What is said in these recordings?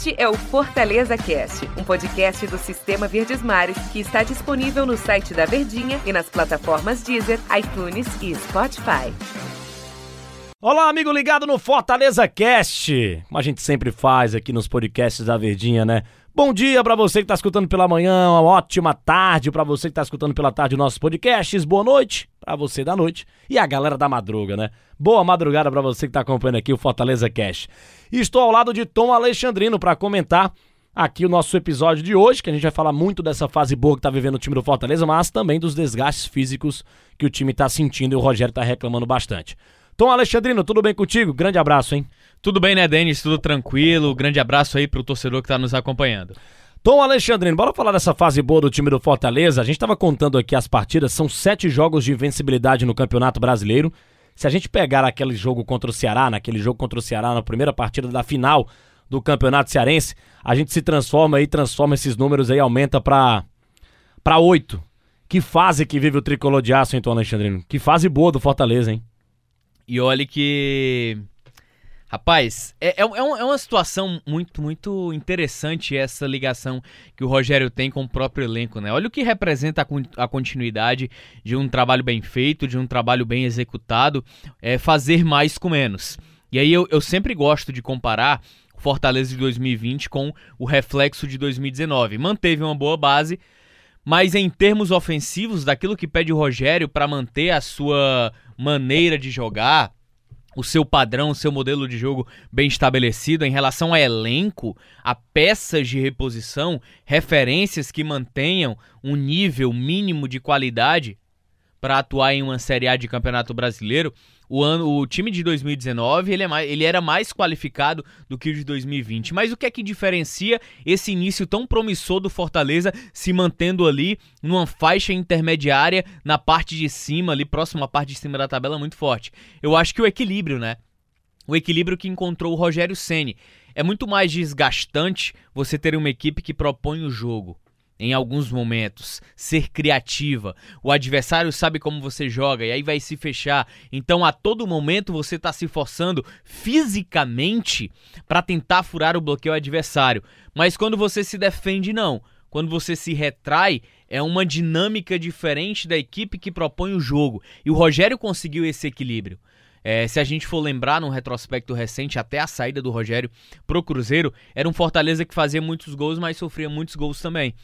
Este é o Fortaleza Cast, um podcast do Sistema Verdes Mares que está disponível no site da Verdinha e nas plataformas Deezer, iTunes e Spotify. Olá, amigo ligado no Fortaleza Cast, como a gente sempre faz aqui nos podcasts da Verdinha, né? Bom dia para você que tá escutando pela manhã, uma ótima tarde para você que tá escutando pela tarde nossos podcasts, boa noite para você da noite e a galera da madruga, né? Boa madrugada para você que tá acompanhando aqui o Fortaleza Cast. E estou ao lado de Tom Alexandrino para comentar aqui o nosso episódio de hoje, que a gente vai falar muito dessa fase boa que tá vivendo o time do Fortaleza, mas também dos desgastes físicos que o time tá sentindo e o Rogério tá reclamando bastante. Tom Alexandrino, tudo bem contigo? Grande abraço, hein? Tudo bem, né, Denis? Tudo tranquilo. Grande abraço aí pro torcedor que tá nos acompanhando. Tom Alexandrino, bora falar dessa fase boa do time do Fortaleza. A gente estava contando aqui as partidas, são sete jogos de invencibilidade no Campeonato Brasileiro. Se a gente pegar aquele jogo contra o Ceará, naquele jogo contra o Ceará, na primeira partida da final do Campeonato Cearense, a gente se transforma aí, transforma esses números aí, aumenta para para oito. Que fase que vive o tricolor de aço, Tom Alexandrino? Que fase boa do Fortaleza, hein? E olha que Rapaz, é, é, é, é, uma situação muito, muito interessante essa ligação que o Rogério tem com o próprio elenco, né? Olha o que representa a, a continuidade de um trabalho bem feito, de um trabalho bem executado, é fazer mais com menos. E aí eu, eu sempre gosto de comparar o Fortaleza de 2020 com o reflexo de 2019. Manteve uma boa base, mas em termos ofensivos, daquilo que pede o Rogério para manter a sua maneira de jogar o seu padrão, o seu modelo de jogo bem estabelecido em relação a elenco, a peças de reposição, referências que mantenham um nível mínimo de qualidade para atuar em uma Série A de Campeonato Brasileiro, o, ano, o time de 2019 ele, é mais, ele era mais qualificado do que o de 2020. Mas o que é que diferencia esse início tão promissor do Fortaleza se mantendo ali numa faixa intermediária na parte de cima, ali próximo à parte de cima da tabela, muito forte? Eu acho que o equilíbrio, né? O equilíbrio que encontrou o Rogério Ceni. É muito mais desgastante você ter uma equipe que propõe o jogo em alguns momentos, ser criativa. O adversário sabe como você joga e aí vai se fechar. Então, a todo momento você está se forçando fisicamente para tentar furar o bloqueio adversário. Mas quando você se defende, não. Quando você se retrai, é uma dinâmica diferente da equipe que propõe o jogo. E o Rogério conseguiu esse equilíbrio. É, se a gente for lembrar num retrospecto recente, até a saída do Rogério pro Cruzeiro, era um Fortaleza que fazia muitos gols, mas sofria muitos gols também.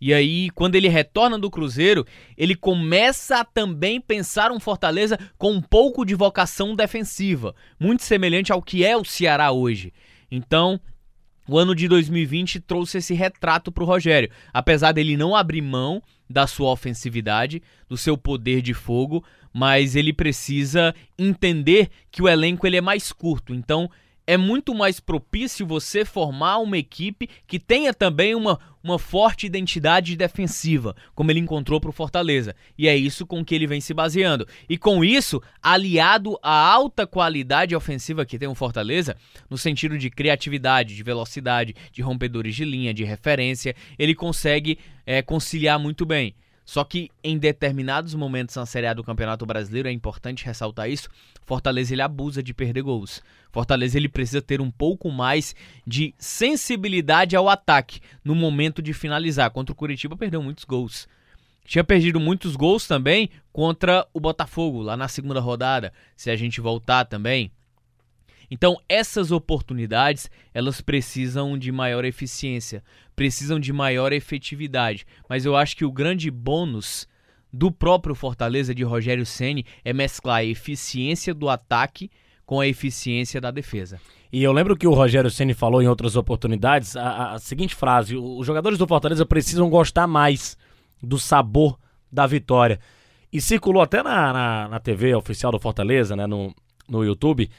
E aí, quando ele retorna do Cruzeiro, ele começa a também pensar um Fortaleza com um pouco de vocação defensiva, muito semelhante ao que é o Ceará hoje. Então, o ano de 2020 trouxe esse retrato para o Rogério. Apesar dele não abrir mão da sua ofensividade, do seu poder de fogo, mas ele precisa entender que o elenco ele é mais curto. Então, é muito mais propício você formar uma equipe que tenha também uma, uma forte identidade defensiva, como ele encontrou para o Fortaleza. E é isso com que ele vem se baseando. E com isso, aliado à alta qualidade ofensiva que tem o Fortaleza, no sentido de criatividade, de velocidade, de rompedores de linha, de referência, ele consegue é, conciliar muito bem. Só que em determinados momentos na Série A do Campeonato Brasileiro, é importante ressaltar isso, Fortaleza ele abusa de perder gols. Fortaleza ele precisa ter um pouco mais de sensibilidade ao ataque no momento de finalizar. Contra o Curitiba perdeu muitos gols. Tinha perdido muitos gols também contra o Botafogo lá na segunda rodada. Se a gente voltar também, então, essas oportunidades, elas precisam de maior eficiência, precisam de maior efetividade. Mas eu acho que o grande bônus do próprio Fortaleza de Rogério Ceni é mesclar a eficiência do ataque com a eficiência da defesa. E eu lembro que o Rogério Ceni falou em outras oportunidades a, a seguinte frase: os jogadores do Fortaleza precisam gostar mais do sabor da vitória. E circulou até na, na, na TV oficial do Fortaleza, né, no, no YouTube,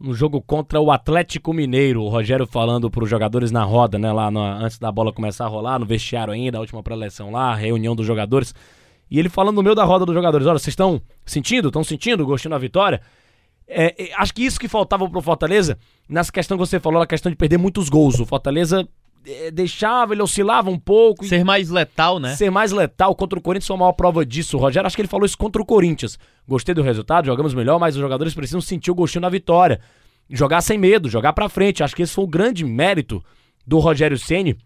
no jogo contra o Atlético Mineiro. O Rogério falando para os jogadores na roda, né? Lá antes da bola começar a rolar, no vestiário ainda, a última preleção lá, reunião dos jogadores. E ele falando no meio da roda dos jogadores: Olha, vocês estão sentindo? Estão sentindo? Gostando da vitória? É, é, acho que isso que faltava pro Fortaleza, nessa questão que você falou, a questão de perder muitos gols. O Fortaleza deixava, ele oscilava um pouco. Ser mais letal, né? Ser mais letal contra o Corinthians foi a maior prova disso. O Rogério, acho que ele falou isso contra o Corinthians. Gostei do resultado, jogamos melhor, mas os jogadores precisam sentir o gostinho da vitória. Jogar sem medo, jogar pra frente. Acho que esse foi o grande mérito do Rogério Ceni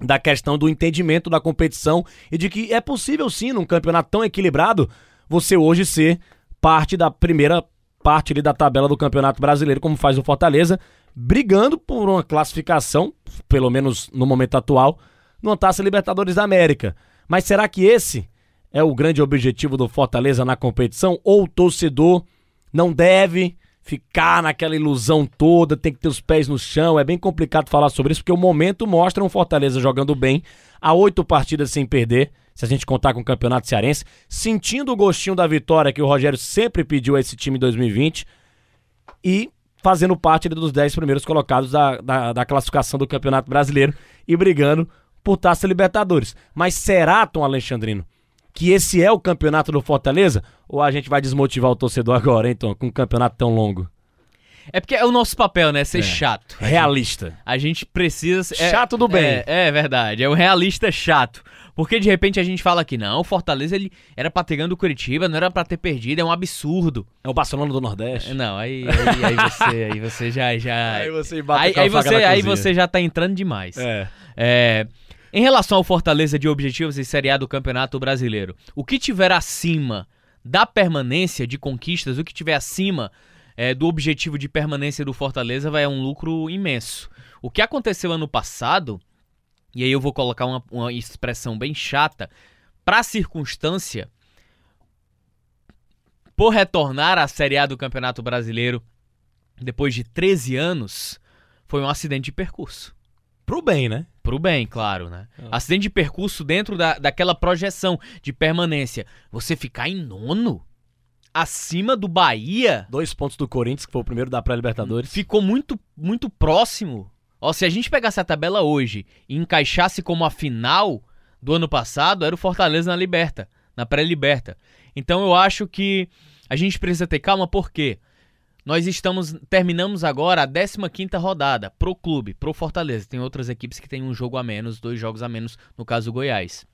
da questão do entendimento da competição e de que é possível sim, num campeonato tão equilibrado, você hoje ser parte da primeira parte ali da tabela do Campeonato Brasileiro, como faz o Fortaleza, brigando por uma classificação, pelo menos no momento atual, numa Taça Libertadores da América. Mas será que esse é o grande objetivo do Fortaleza na competição? Ou o torcedor não deve ficar naquela ilusão toda, tem que ter os pés no chão? É bem complicado falar sobre isso, porque o momento mostra um Fortaleza jogando bem, há oito partidas sem perder, se a gente contar com o Campeonato Cearense, sentindo o gostinho da vitória que o Rogério sempre pediu a esse time em 2020 e fazendo parte dos dez primeiros colocados da, da, da classificação do Campeonato Brasileiro e brigando por Taça Libertadores. Mas será, Tom Alexandrino, que esse é o campeonato do Fortaleza? Ou a gente vai desmotivar o torcedor agora, hein, Tom, com um campeonato tão longo? É porque é o nosso papel, né? Ser É. chato. Realista. A gente precisa. é- Chato do bem. É, é verdade. É o realista chato. Porque de repente a gente fala que não, o Fortaleza ele era pra ter ganho do Curitiba, não era pra ter perdido, é um absurdo. É o Barcelona do Nordeste. Não, aí, aí, aí você, aí você já já Aí você aí, bate aí você, aí você já tá entrando demais. É. É, em relação ao Fortaleza de objetivos e Série A do Campeonato Brasileiro, o que tiver acima da permanência de conquistas, o que tiver acima é, do objetivo de permanência do Fortaleza vai a um lucro imenso. O que aconteceu ano passado, e aí eu vou colocar uma, uma expressão bem chata, para a circunstância, por retornar à Série A do Campeonato Brasileiro depois de 13 anos, foi um acidente de percurso. Pro bem, né? Pro bem, claro, né? Ah. Acidente de percurso dentro da, daquela projeção de permanência. Você ficar em nono? Acima do Bahia? Dois pontos do Corinthians, que foi o primeiro da pré-Libertadores. Ficou muito, muito próximo. Ó, se a gente pegasse a tabela hoje e encaixasse como a final do ano passado, era o Fortaleza na Liberta, na pré-Liberta. Então eu acho que a gente precisa ter calma, porque nós estamos terminamos agora a 15ª rodada pro clube, pro Fortaleza. Tem outras equipes que têm um jogo a menos, dois jogos a menos, no caso do Goiás.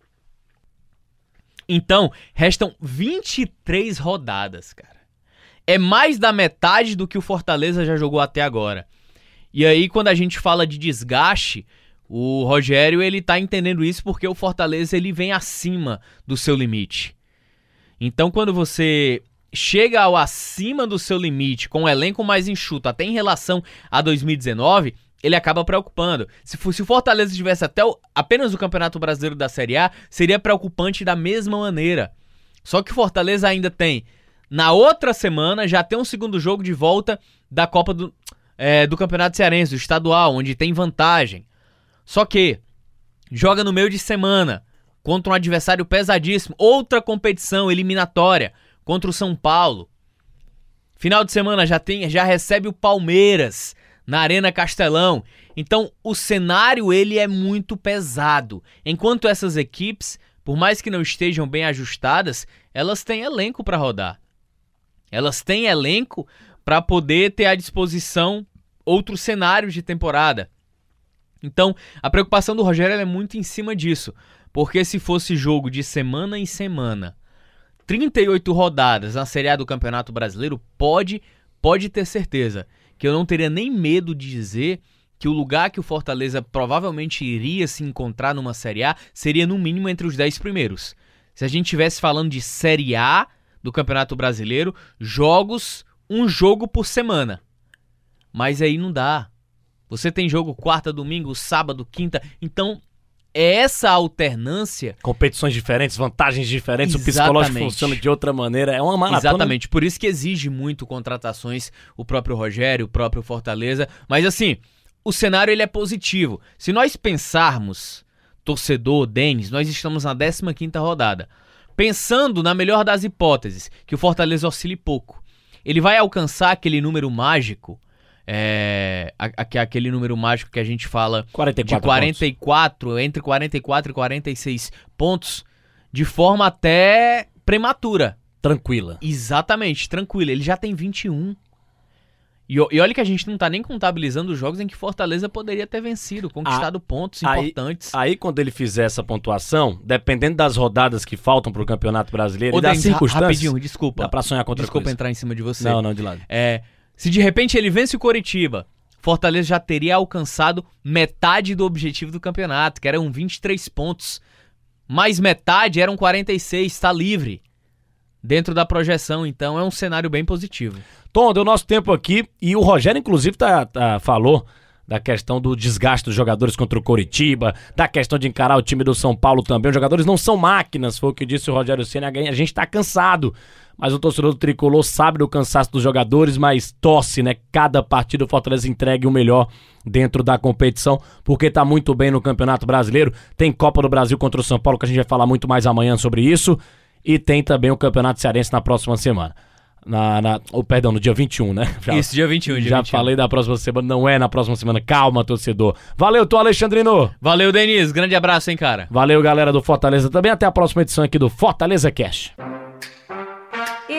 Então, restam 23 rodadas, cara. É mais da metade do que o Fortaleza já jogou até agora. E aí, quando a gente fala de desgaste, o Rogério ele tá entendendo isso porque o Fortaleza ele vem acima do seu limite. Então, quando você chega ao acima do seu limite, com um elenco mais enxuto, até em relação a 2019, ele acaba preocupando. Se, se o Fortaleza tivesse até o- apenas o Campeonato Brasileiro da Série A, seria preocupante da mesma maneira. Só que o Fortaleza ainda tem, na outra semana, já tem um segundo jogo de volta da Copa do, é, do Campeonato Cearense, do estadual, onde tem vantagem. Só que joga no meio de semana contra um adversário pesadíssimo, outra competição eliminatória contra o São Paulo. Final de semana já tem, já recebe o Palmeiras na Arena Castelão. Então, o cenário ele é muito pesado. Enquanto essas equipes, por mais que não estejam bem ajustadas, elas têm elenco para rodar. Elas têm elenco para poder ter à disposição outros cenários de temporada. Então, a preocupação do Rogério é muito em cima disso. Porque se fosse jogo de semana em semana, 38 rodadas na Série A do Campeonato Brasileiro, pode, pode ter certeza que eu não teria nem medo de dizer que o lugar que o Fortaleza provavelmente iria se encontrar numa Série A seria no mínimo entre os 10 primeiros. Se a gente estivesse falando de Série A do Campeonato Brasileiro, jogos, um jogo por semana. Mas aí não dá. Você tem jogo quarta, domingo, sábado, quinta. Então, é essa alternância Competições diferentes, vantagens diferentes, o psicológico Exatamente. funciona de outra maneira. É uma maratona. Exatamente, por isso que exige muito contratações o próprio Rogério, o próprio Fortaleza, mas assim, o cenário ele é positivo. Se nós pensarmos, torcedor, Denis, nós estamos na 15ª rodada. Pensando na melhor das hipóteses, que o Fortaleza oscile pouco. Ele vai alcançar aquele número mágico, é, a- aquele número mágico que a gente fala 44 de 44, entre 44 e 46 pontos, de forma até prematura. Tranquila. Exatamente, tranquilo. Ele já tem 21. E, e olha que a gente não tá nem contabilizando os jogos em que Fortaleza poderia ter vencido, conquistado pontos aí- importantes. Aí, quando ele fizer essa pontuação, dependendo das rodadas que faltam pro Campeonato Brasileiro Ô, e das Denis, circunstâncias, rapidinho, desculpa. dá pra sonhar com outra Desculpa coisa. entrar em cima de você. Não, não, de lado. É, se de repente ele vence o Coritiba, Fortaleza já teria alcançado metade do objetivo do campeonato, que eram 23 pontos. Mais metade eram 46, está livre. Dentro da projeção, então é um cenário bem positivo. Tom, deu nosso tempo aqui e o Rogério, inclusive, tá, tá, falou da questão do desgaste dos jogadores contra o Coritiba, da questão de encarar o time do São Paulo também. Os jogadores não são máquinas, foi o que disse o Rogério Senna. A gente tá cansado, mas o torcedor do Tricolor sabe do cansaço dos jogadores, mas tosse, né? Cada partida o Fortaleza entregue o melhor dentro da competição, porque tá muito bem no Campeonato Brasileiro. Tem Copa do Brasil contra o São Paulo, que a gente vai falar muito mais amanhã sobre isso. E tem também o Campeonato Cearense na próxima semana. Na, na, oh, perdão, no dia 21, né? Já, Isso, dia 21. Dia já 21. falei da próxima semana, não é na próxima semana. Calma, torcedor. Valeu, tô Alexandrino. Valeu, Denis. Grande abraço, hein, cara. Valeu, galera do Fortaleza também. Até a próxima edição aqui do Fortaleza Cash.